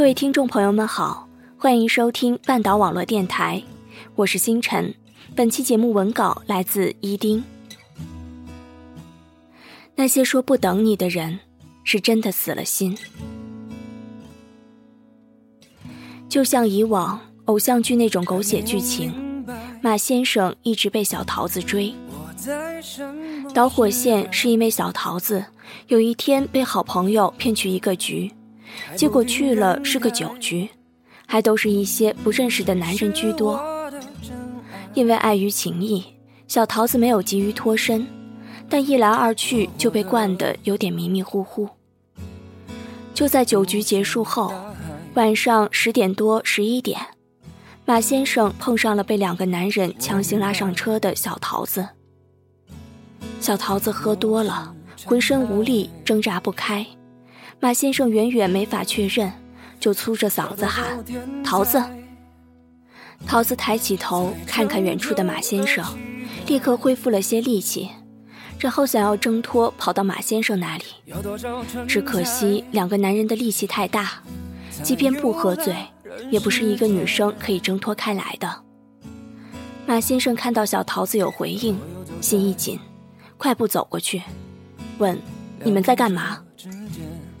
各位听众朋友们好，欢迎收听半岛网络电台，我是星辰。本期节目文稿来自伊丁。那些说不等你的人，是真的死了心。就像以往偶像剧那种狗血剧情，马先生一直被小桃子追。导火线是因为小桃子有一天被好朋友骗去一个局。结果去了是个酒局，还都是一些不认识的男人居多。因为碍于情谊，小桃子没有急于脱身，但一来二去就被灌得有点迷迷糊糊。就在酒局结束后，晚上十点多十一点，马先生碰上了被两个男人强行拉上车的小桃子。小桃子喝多了，浑身无力，挣扎不开。马先生远远没法确认，就粗着嗓子喊：“桃子！”桃子抬起头看看远处的马先生，立刻恢复了些力气，然后想要挣脱，跑到马先生那里。只可惜两个男人的力气太大，即便不喝醉，也不是一个女生可以挣脱开来的。马先生看到小桃子有回应，心一紧，快步走过去，问：“你们在干嘛？”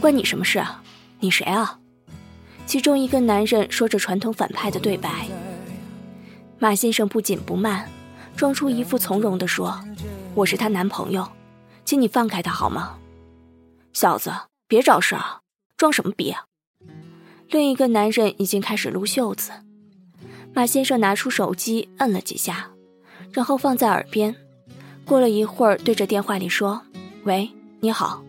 关你什么事啊？你谁啊？其中一个男人说着传统反派的对白。马先生不紧不慢，装出一副从容地说：“我是她男朋友，请你放开她好吗？”小子，别找事啊！装什么逼啊？另一个男人已经开始撸袖子。马先生拿出手机摁了几下，然后放在耳边。过了一会儿，对着电话里说：“喂，你好。”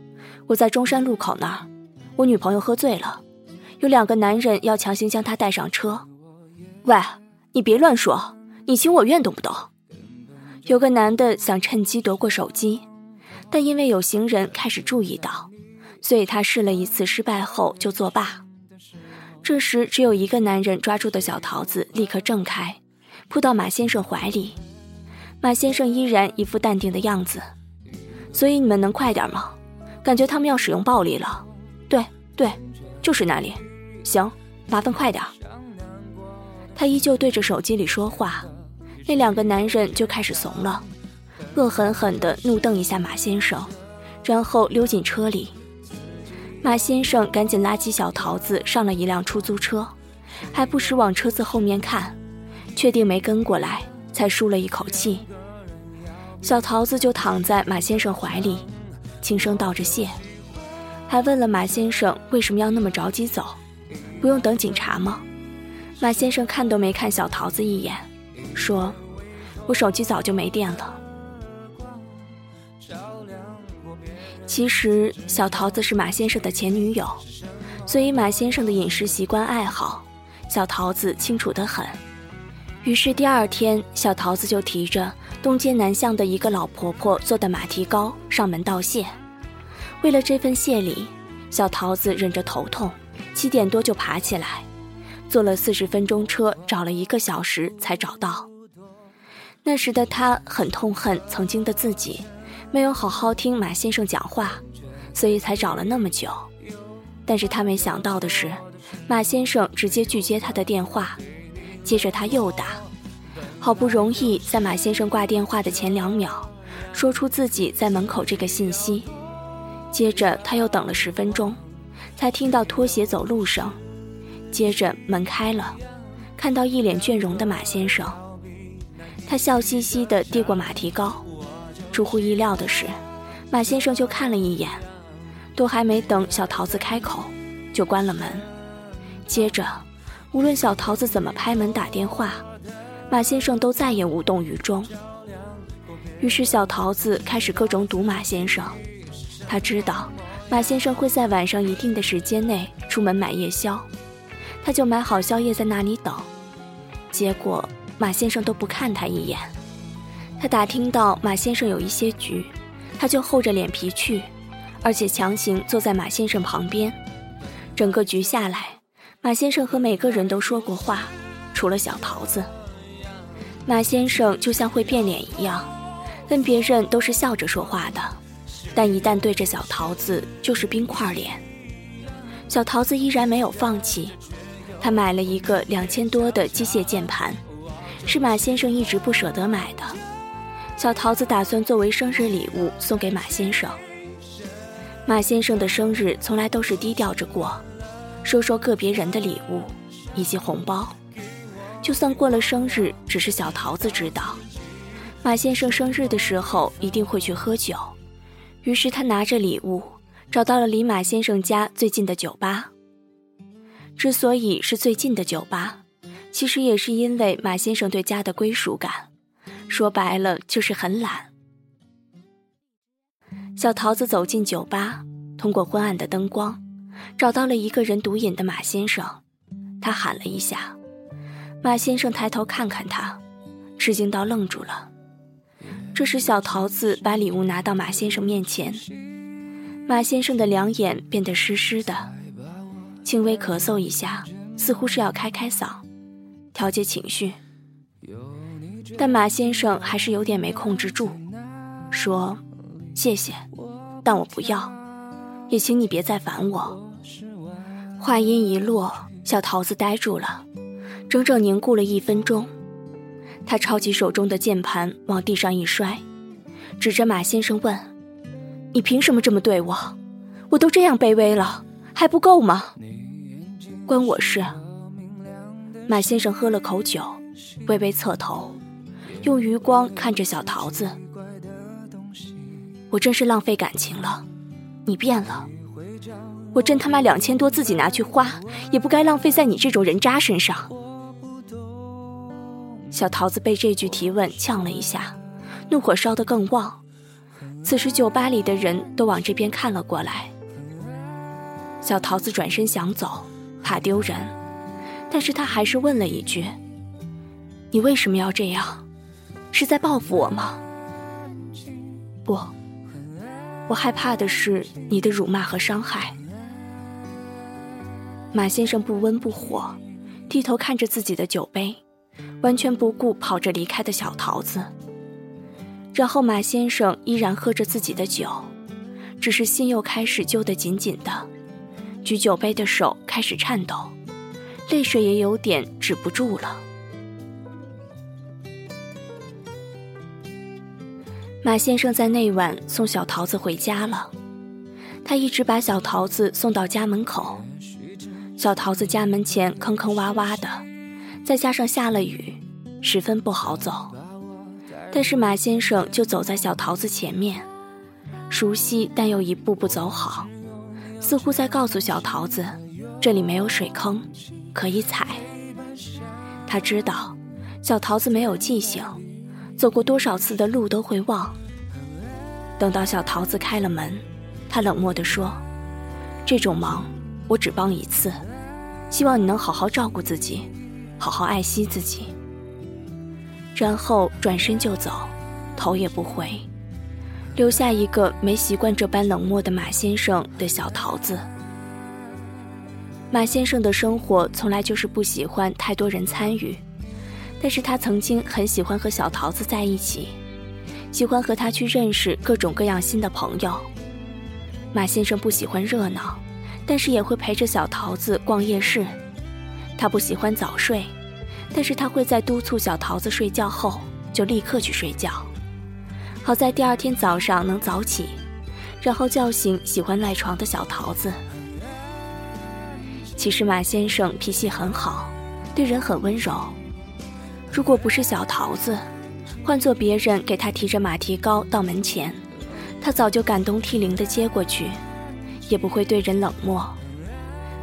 我在中山路口那儿，我女朋友喝醉了，有两个男人要强行将她带上车。喂，你别乱说，你情我愿懂不懂？有个男的想趁机夺过手机，但因为有行人开始注意到，所以他试了一次失败后就作罢。这时只有一个男人抓住的小桃子立刻挣开，扑到马先生怀里。马先生依然一副淡定的样子。所以你们能快点吗？感觉他们要使用暴力了，对对，就是那里。行，麻烦快点。他依旧对着手机里说话，那两个男人就开始怂了，恶狠狠地怒瞪一下马先生，然后溜进车里。马先生赶紧拉起小桃子上了一辆出租车，还不时往车子后面看，确定没跟过来，才舒了一口气。小桃子就躺在马先生怀里。轻声道着谢，还问了马先生为什么要那么着急走，不用等警察吗？马先生看都没看小桃子一眼，说：“我手机早就没电了。”其实小桃子是马先生的前女友，所以马先生的饮食习惯爱好，小桃子清楚得很。于是第二天，小桃子就提着东街南巷的一个老婆婆做的马蹄糕上门道谢。为了这份谢礼，小桃子忍着头痛，七点多就爬起来，坐了四十分钟车，找了一个小时才找到。那时的她很痛恨曾经的自己，没有好好听马先生讲话，所以才找了那么久。但是她没想到的是，马先生直接拒接她的电话。接着他又打，好不容易在马先生挂电话的前两秒，说出自己在门口这个信息。接着他又等了十分钟，才听到拖鞋走路声。接着门开了，看到一脸倦容的马先生，他笑嘻嘻地递过马蹄糕。出乎意料的是，马先生就看了一眼，都还没等小桃子开口，就关了门。接着。无论小桃子怎么拍门打电话，马先生都再也无动于衷。于是小桃子开始各种堵马先生。他知道马先生会在晚上一定的时间内出门买夜宵，他就买好宵夜在那里等。结果马先生都不看他一眼。他打听到马先生有一些局，他就厚着脸皮去，而且强行坐在马先生旁边。整个局下来。马先生和每个人都说过话，除了小桃子。马先生就像会变脸一样，跟别人都是笑着说话的，但一旦对着小桃子就是冰块脸。小桃子依然没有放弃，他买了一个两千多的机械键盘，是马先生一直不舍得买的。小桃子打算作为生日礼物送给马先生。马先生的生日从来都是低调着过，收收个别人的礼物以及红包。就算过了生日，只是小桃子知道，马先生生日的时候一定会去喝酒。于是他拿着礼物，找到了离马先生家最近的酒吧。之所以是最近的酒吧，其实也是因为马先生对家的归属感，说白了就是很懒。小桃子走进酒吧，通过昏暗的灯光，找到了一个人独饮的马先生。他喊了一下。马先生抬头看看他，吃惊到愣住了。这时，小桃子把礼物拿到马先生面前，马先生的两眼变得湿湿的，轻微咳嗽一下，似乎是要开开嗓，调节情绪。但马先生还是有点没控制住，说：“谢谢，但我不要，也请你别再烦我。”话音一落，小桃子呆住了。整整凝固了一分钟，他抄起手中的键盘往地上一摔，指着马先生问：“你凭什么这么对我？我都这样卑微了，还不够吗？关我事。”马先生喝了口酒，微微侧头，用余光看着小桃子：“我真是浪费感情了，你变了。我真他妈两千多自己拿去花，也不该浪费在你这种人渣身上。”小桃子被这句提问呛了一下，怒火烧得更旺。此时酒吧里的人都往这边看了过来。小桃子转身想走，怕丢人，但是他还是问了一句：“你为什么要这样？是在报复我吗？”“不，我害怕的是你的辱骂和伤害。”马先生不温不火，低头看着自己的酒杯。完全不顾跑着离开的小桃子，然后马先生依然喝着自己的酒，只是心又开始揪得紧紧的，举酒杯的手开始颤抖，泪水也有点止不住了。马先生在那晚送小桃子回家了，他一直把小桃子送到家门口，小桃子家门前坑坑洼洼的。再加上下了雨，十分不好走。但是马先生就走在小桃子前面，熟悉但又一步步走好，似乎在告诉小桃子，这里没有水坑，可以踩。他知道，小桃子没有记性，走过多少次的路都会忘。等到小桃子开了门，他冷漠地说：“这种忙我只帮一次，希望你能好好照顾自己。”好好爱惜自己，然后转身就走，头也不回，留下一个没习惯这般冷漠的马先生的小桃子。马先生的生活从来就是不喜欢太多人参与，但是他曾经很喜欢和小桃子在一起，喜欢和他去认识各种各样新的朋友。马先生不喜欢热闹，但是也会陪着小桃子逛夜市。他不喜欢早睡，但是他会在督促小桃子睡觉后就立刻去睡觉，好在第二天早上能早起，然后叫醒喜欢赖床的小桃子。其实马先生脾气很好，对人很温柔。如果不是小桃子，换做别人给他提着马蹄糕到门前，他早就感动涕零的接过去，也不会对人冷漠。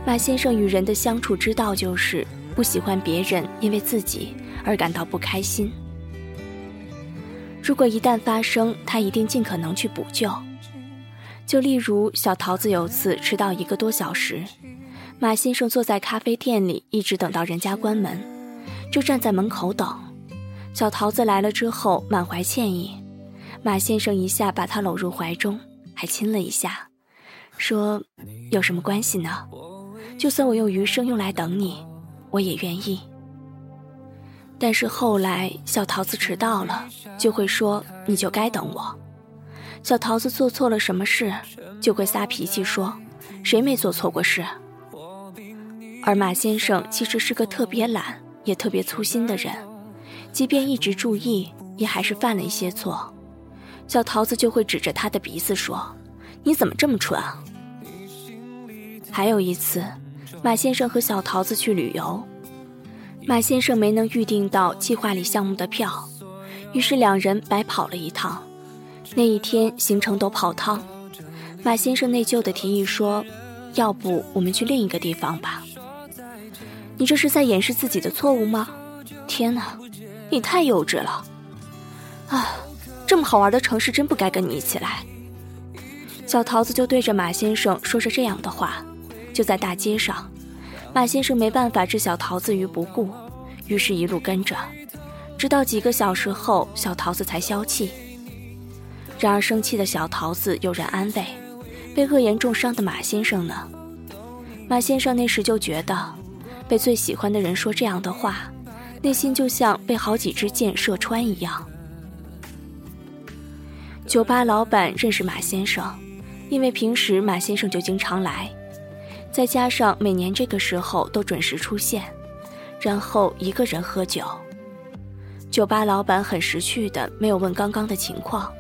马先生与人的相处之道就是不喜欢别人因为自己而感到不开心。如果一旦发生，他一定尽可能去补救。就例如小桃子有次迟到一个多小时，马先生坐在咖啡店里一直等到人家关门，就站在门口等。小桃子来了之后满怀歉意，马先生一下把她搂入怀中，还亲了一下，说：“有什么关系呢？”就算我用余生用来等你，我也愿意。但是后来小桃子迟到了，就会说你就该等我；小桃子做错了什么事，就会撒脾气说谁没做错过事，而马先生其实是个特别懒也特别粗心的人，即便一直注意，也还是犯了一些错。小桃子就会指着他的鼻子说：“你怎么这么蠢啊？”还有一次，马先生和小桃子去旅游，马先生没能预定到计划里项目的票，于是两人白跑了一趟。那一天行程都泡汤，马先生内疚的提议说：“要不我们去另一个地方吧？”你这是在掩饰自己的错误吗？天哪，你太幼稚了！啊，这么好玩的城市真不该跟你一起来。小桃子就对着马先生说着这样的话。就在大街上，马先生没办法置小桃子于不顾，于是一路跟着，直到几个小时后，小桃子才消气。然而生气的小桃子有人安慰，被恶言重伤的马先生呢？马先生那时就觉得，被最喜欢的人说这样的话，内心就像被好几支箭射穿一样。酒吧老板认识马先生，因为平时马先生就经常来。再加上每年这个时候都准时出现，然后一个人喝酒。酒吧老板很识趣的，没有问刚刚的情况，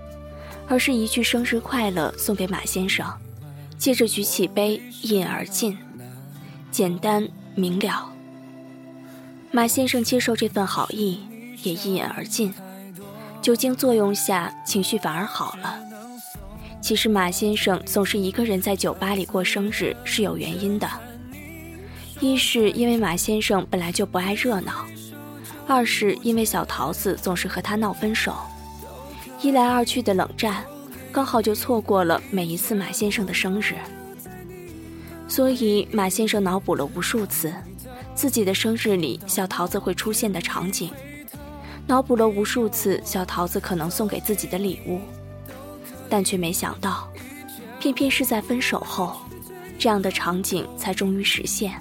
而是一句“生日快乐”送给马先生，接着举起杯一饮而尽，简单明了。马先生接受这份好意，也一饮而尽，酒精作用下情绪反而好了。其实马先生总是一个人在酒吧里过生日是有原因的，一是因为马先生本来就不爱热闹，二是因为小桃子总是和他闹分手，一来二去的冷战，刚好就错过了每一次马先生的生日。所以马先生脑补了无数次自己的生日里小桃子会出现的场景，脑补了无数次小桃子可能送给自己的礼物。但却没想到，偏偏是在分手后，这样的场景才终于实现。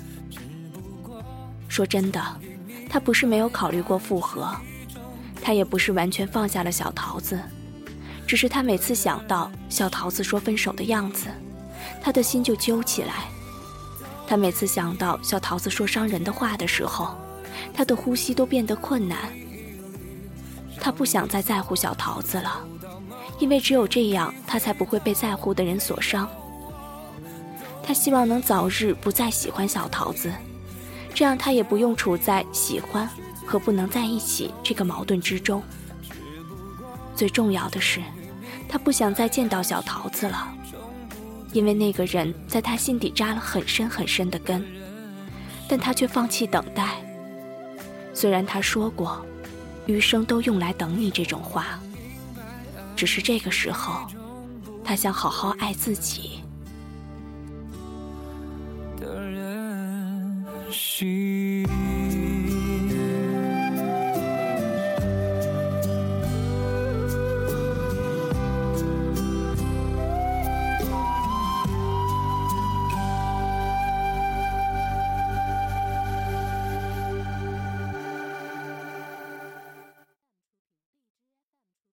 说真的，他不是没有考虑过复合，他也不是完全放下了小桃子，只是他每次想到小桃子说分手的样子，他的心就揪起来。他每次想到小桃子说伤人的话的时候，他的呼吸都变得困难。他不想再在乎小桃子了。因为只有这样，他才不会被在乎的人所伤。他希望能早日不再喜欢小桃子，这样他也不用处在喜欢和不能在一起这个矛盾之中。最重要的是，他不想再见到小桃子了，因为那个人在他心底扎了很深很深的根，但他却放弃等待。虽然他说过，余生都用来等你这种话。只是这个时候，他想好好爱自己。的人